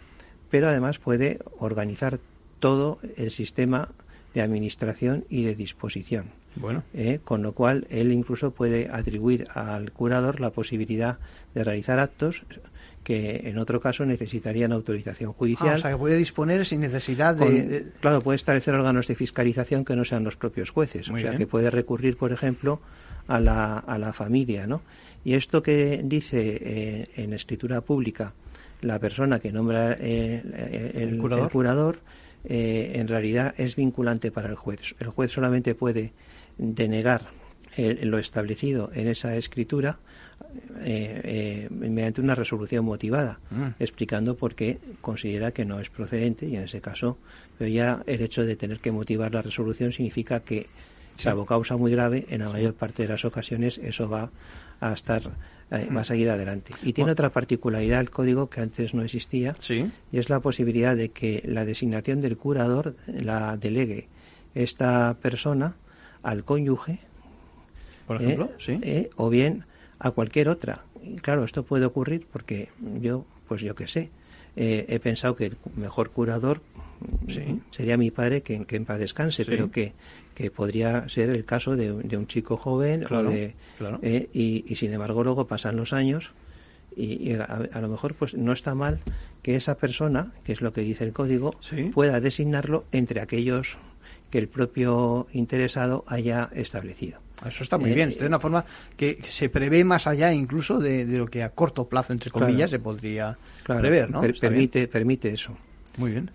Pero además puede organizar todo el sistema de administración y de disposición. Bueno. Eh, con lo cual, él incluso puede atribuir al curador la posibilidad de realizar actos que en otro caso necesitarían autorización judicial. Ah, o sea, que puede disponer sin necesidad de, Claro, puede establecer órganos de fiscalización que no sean los propios jueces. o sea, que puede recurrir, por ejemplo, a la, a la familia, ¿no? Y esto que dice eh, en escritura pública la persona que nombra eh, el, curador, en realidad es vinculante para el juez. El juez solamente puede denegar lo establecido en esa escritura eh, eh, mediante una resolución motivada, mm. explicando por qué considera que no es procedente y en ese caso, pero ya el hecho de tener que motivar la resolución significa que, salvo causa muy grave, en la mayor parte de las ocasiones eso va a estar eh, va a seguir adelante. Y tiene otra particularidad el código que antes no existía, y es la posibilidad de que la designación del curador la delegue esta persona al cónyuge, por ejemplo, ¿sí? Eh, o bien a cualquier otra. Y claro, esto puede ocurrir porque yo, pues yo qué sé, eh, he pensado que el mejor curador sería mi padre, que, en paz descanse, pero que, que podría ser el caso de, un chico joven eh, y, sin embargo luego pasan los años y, a, lo mejor pues no está mal que esa persona, que es lo que dice el código, pueda designarlo entre aquellos que el propio interesado haya establecido. Eso está muy bien. Eh, es de una forma que se prevé más allá incluso de, lo que a corto plazo, entre comillas, se podría prever, ¿no? permite, permite eso. Muy bien.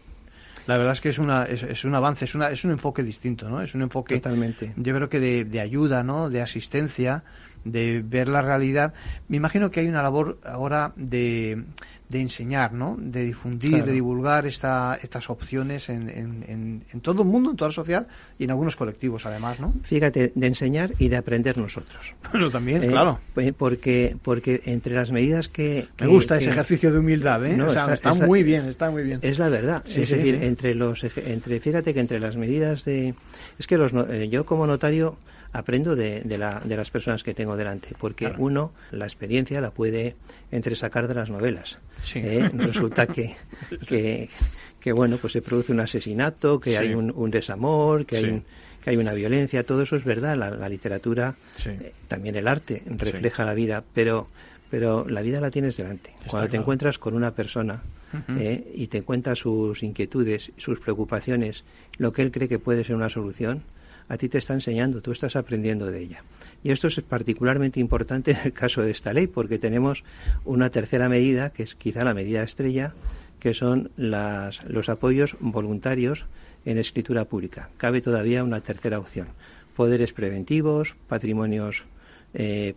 La verdad es que es, una, es, un avance, es, una, es un enfoque distinto, ¿no? Es un enfoque, Totalmente. yo creo que de, de ayuda, ¿no? De asistencia, de ver la realidad. Me imagino que hay una labor ahora de de enseñar, ¿no? De difundir, de divulgar esta, estas opciones en, en, en, todo el mundo, en toda la sociedad y en algunos colectivos, además, ¿no? Fíjate, de enseñar y de aprender nosotros. Bueno, también, eh, claro. Eh, porque, porque entre las medidas que... Me gusta ese ejercicio de humildad, ¿eh? está, muy bien, está muy bien. Es la verdad. es decir, entre los... Entre, fíjate que entre las medidas de... Es que los, eh, yo como notario aprendo de, de, la, de, las personas que tengo delante, porque uno la experiencia la puede entresacar de las novelas. ¿Eh? Resulta que, que, que, bueno, pues se produce un asesinato, que hay un, desamor, que hay un que hay una violencia, todo eso es verdad. La, literatura, eh, también el arte, refleja la vida, pero, pero la vida la tienes delante. Cuando te encuentras con una persona eh, y te cuenta sus inquietudes, sus preocupaciones, lo que él cree que puede ser una solución, a ti te está enseñando, tú estás aprendiendo de ella. Y esto es particularmente importante en el caso de esta ley, porque tenemos una tercera medida, que es quizá la medida estrella, que son las, los apoyos voluntarios en escritura pública. Cabe todavía una tercera opción. Poderes preventivos, patrimonios eh,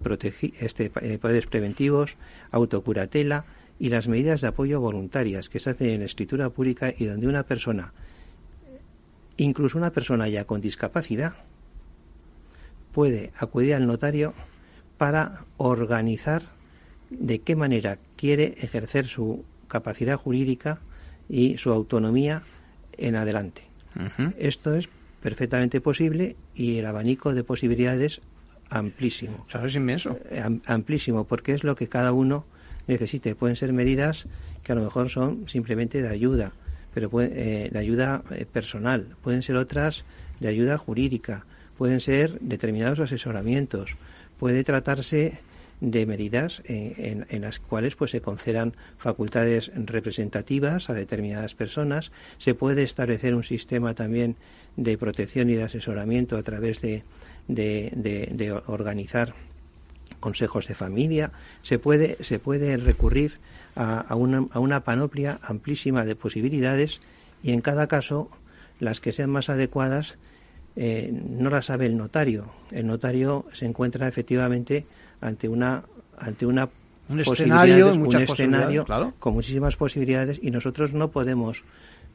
este, eh, poderes preventivos, autocuratela y las medidas de apoyo voluntarias que se hacen en escritura pública y donde una persona, incluso una persona ya con discapacidad, puede acudir al notario para organizar de qué manera quiere ejercer su capacidad jurídica y su autonomía en adelante. Esto es perfectamente posible y el abanico de posibilidades amplísimo. es inmenso. Eh, amplísimo, porque es lo que cada uno necesite. Pueden ser medidas que a lo mejor son simplemente de ayuda, pero eh, de ayuda eh, personal. Pueden ser otras de ayuda jurídica. Pueden ser determinados asesoramientos. Puede tratarse de medidas en, las cuales pues se concedan facultades representativas a determinadas personas. Se puede establecer un sistema también de protección y de asesoramiento a través de, de, organizar consejos de familia. Se puede, se puede recurrir a, una, a una panoplia amplísima de posibilidades y en cada caso las que sean más adecuadas eh, no las sabe el notario. El notario se encuentra efectivamente ante una ante una un escenario, un escenario con muchísimas posibilidades y nosotros no podemos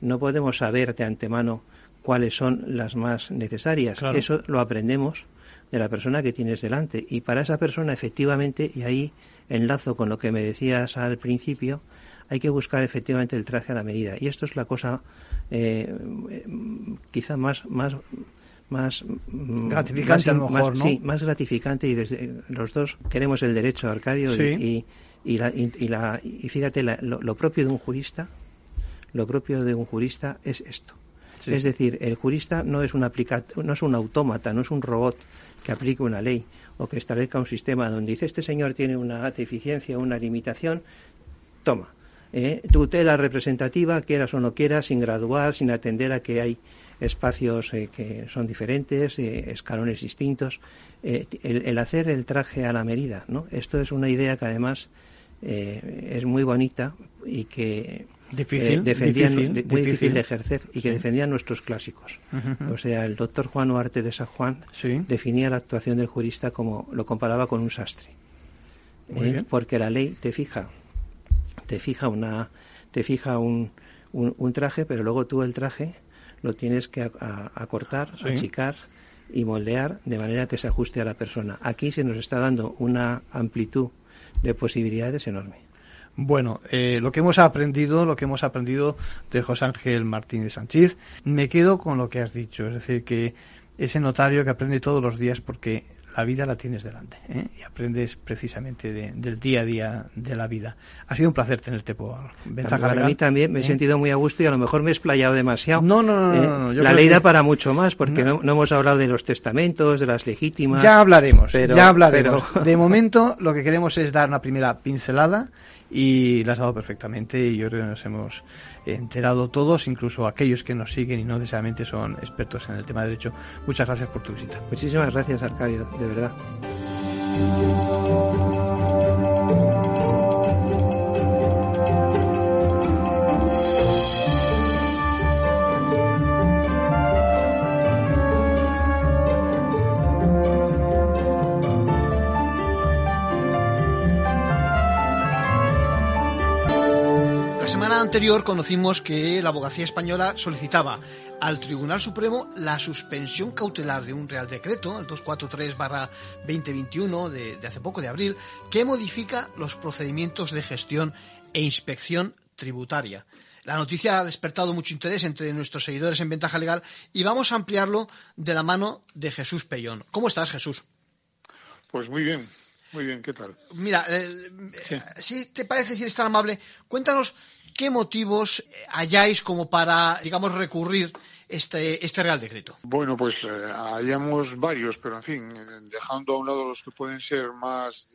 no podemos saber de antemano cuáles son las más necesarias. Eso lo aprendemos de la persona que tienes delante y para esa persona efectivamente y ahí enlazo con lo que me decías al principio hay que buscar efectivamente el traje a la medida y esto es la cosa eh, quizá más más más mm, gratificante a lo mejor, Sí, más gratificante y desde los dos queremos el derecho, Arcadio, y, y, la, y, la, y fíjate, lo, propio de un jurista, lo propio de un jurista es esto. Es decir, el jurista no es, un no es un autómata, no es un robot que aplique una ley o que establezca un sistema donde dice este señor tiene una deficiencia, una limitación, toma. Eh, tutela representativa, quieras o no quieras, sin graduar, sin atender a que hay espacios eh, que son diferentes, eh, escalones distintos. Eh, el, hacer el traje a la medida, ¿no? Esto es una idea que además es muy bonita y que difícil, defendían, muy difícil de ejercer y que defendían nuestros clásicos. O sea, el doctor Juan Huarte de San Juan definía la actuación del jurista como lo comparaba con un sastre. porque la ley te fija, te fija una, te fija un, un traje, pero luego tú el traje lo tienes que acortar, achicar y moldear de manera que se ajuste a la persona. Aquí se nos está dando una amplitud de posibilidades enorme. Bueno, eh, lo que hemos aprendido, lo que hemos aprendido de José Ángel Martín de Sánchez, me quedo con lo que has dicho, es decir, que ese notario que aprende todos los días porque la vida la tienes delante ¿eh? y aprendes precisamente del día a día de la vida. Ha sido un placer tenerte por Ventaja Para mí también me he ¿eh? sentido muy a gusto y a lo mejor me he explayado demasiado. No, no, no. ¿eh? la ley da para mucho más porque no. hemos hablado de los testamentos, de las legítimas. Ya hablaremos, ya hablaremos. De momento lo que queremos es dar una primera pincelada y la has dado perfectamente y yo creo que nos hemos enterado todos, incluso aquellos que nos siguen y no necesariamente son expertos en el tema de derecho. Muchas gracias por tu visita. Muchísimas gracias, Arcadio, de verdad. Anterior conocimos que la abogacía española solicitaba al Tribunal Supremo la suspensión cautelar de un Real Decreto, el 243-2021 de, de hace poco, de abril, que modifica los procedimientos de gestión e inspección tributaria. La noticia ha despertado mucho interés entre nuestros seguidores en Ventaja Legal y vamos a ampliarlo de la mano de Jesús Pellón. ¿Cómo estás, Jesús? Pues muy bien, muy bien, ¿qué tal? Mira, eh, si te parece, si eres tan amable, cuéntanos ¿Qué motivos hayáis como para, digamos, recurrir este, este Real Decreto? Bueno, pues eh, hayamos varios, pero en fin, dejando a un lado los que pueden ser más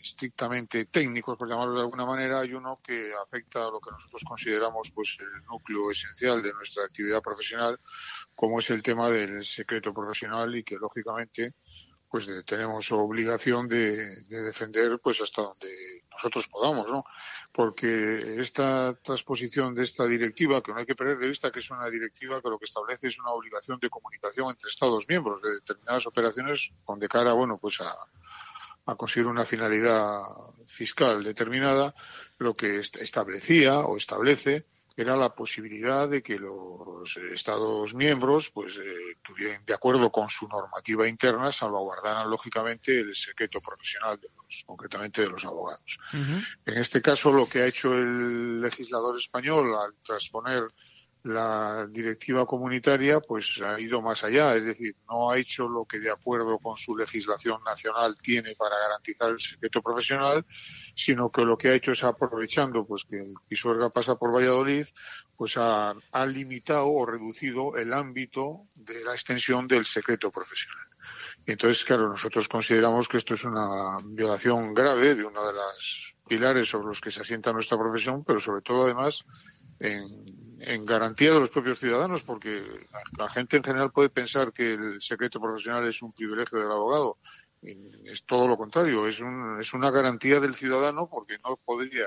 estrictamente técnicos, por llamarlo de alguna manera, hay uno que afecta a lo que nosotros consideramos pues el núcleo esencial de nuestra actividad profesional, como es el tema del secreto profesional y que lógicamente pues tenemos obligación de, defender pues hasta donde nosotros podamos, ¿no? Porque esta transposición de esta directiva, que no hay que perder de vista que es una directiva que lo que establece es una obligación de comunicación entre Estados miembros de determinadas operaciones con de cara, bueno, pues a, a conseguir una finalidad fiscal determinada, lo que establecía o establece era la posibilidad de que los Estados miembros, pues, eh, tuvieran, de acuerdo con su normativa interna, salvaguardaran lógicamente el secreto profesional de los, concretamente de los abogados. En este caso, lo que ha hecho el legislador español al transponer la directiva comunitaria pues ha ido más allá, es decir, no ha hecho lo que de acuerdo con su legislación nacional tiene para garantizar el secreto profesional, sino que lo que ha hecho es aprovechando pues que el Pisuerga pasa por Valladolid, pues ha, ha limitado o reducido el ámbito de la extensión del secreto profesional. Entonces, claro, nosotros consideramos que esto es una violación grave de uno de los pilares sobre los que se asienta nuestra profesión, pero sobre todo además en en garantía de los propios ciudadanos, porque la, gente en general puede pensar que el secreto profesional es un privilegio del abogado. es todo lo contrario, es, un, es una garantía del ciudadano porque no podría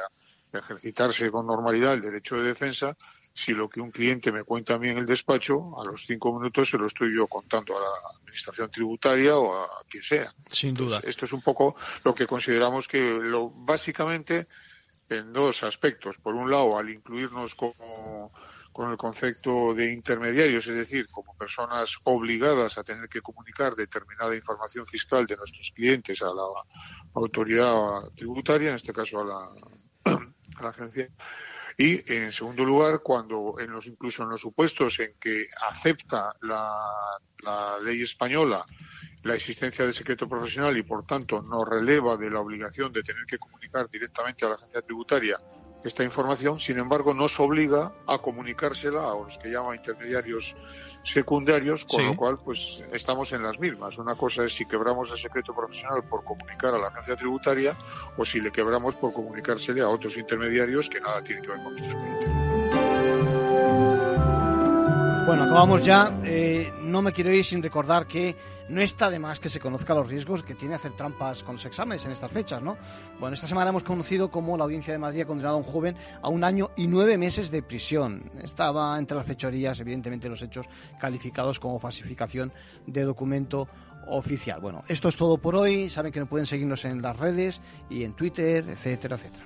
ejercitarse con normalidad el derecho de defensa si lo que un cliente me cuenta a mí en el despacho, a los cinco minutos se lo estoy yo contando a la administración tributaria o a quien sea. Sin duda. esto es un poco lo que consideramos que lo básicamente en dos aspectos. Por un lado, al incluirnos como con el concepto de intermediarios, es decir, como personas obligadas a tener que comunicar determinada información fiscal de nuestros clientes a la autoridad tributaria, en este caso a la, agencia. Y en segundo lugar, cuando en los incluso en los supuestos en que acepta la, la ley española la existencia de secreto profesional y por tanto no releva de la obligación de tener que comunicar directamente a la agencia tributaria esta información, sin embargo, nos obliga a comunicársela a los que llaman intermediarios secundarios, con lo cual, pues, estamos en las mismas. Una cosa es si quebramos el secreto profesional por comunicar a la agencia tributaria o si le quebramos por comunicársele a otros intermediarios que nada tienen que ver con nuestros clientes. Bueno, acabamos ya. Eh, no me quiero ir sin recordar que no está de más que se conozca los riesgos que tiene hacer trampas con los exámenes en estas fechas, ¿no? Bueno, esta semana hemos conocido cómo la Audiencia de Madrid ha condenado a un joven a un año y nueve meses de prisión. Estaba entre las fechorías, evidentemente, los hechos calificados como falsificación de documento oficial. Bueno, esto es todo por hoy. Saben que no pueden seguirnos en las redes y en Twitter, etcétera, etcétera.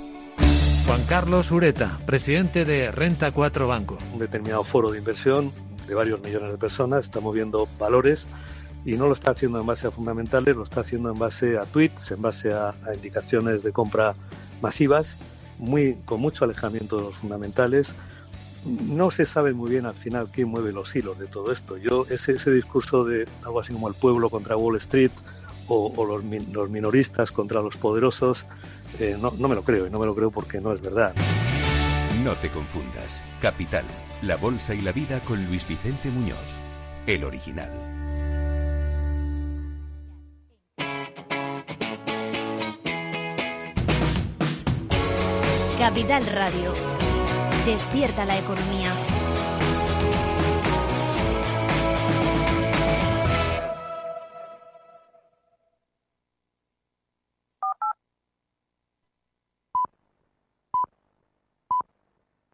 Juan Carlos Ureta, presidente de Renta 4 Banco. Un determinado foro de inversión de varios millones de personas está moviendo valores y no lo está haciendo en base a fundamentales, lo está haciendo en base a tweets, en base a, indicaciones de compra masivas, muy, con mucho alejamiento de los fundamentales no se sabe muy bien al final quién mueve los hilos de todo esto. Yo, ese, ese discurso de algo así como el pueblo contra Wall Street o, los, los, minoristas contra los poderosos, eh, no, no me lo creo, y no me lo creo porque no es verdad. No te confundas. Capital, la bolsa y la vida con Luis Vicente Muñoz, el original. Capital Radio. Despierta la economía.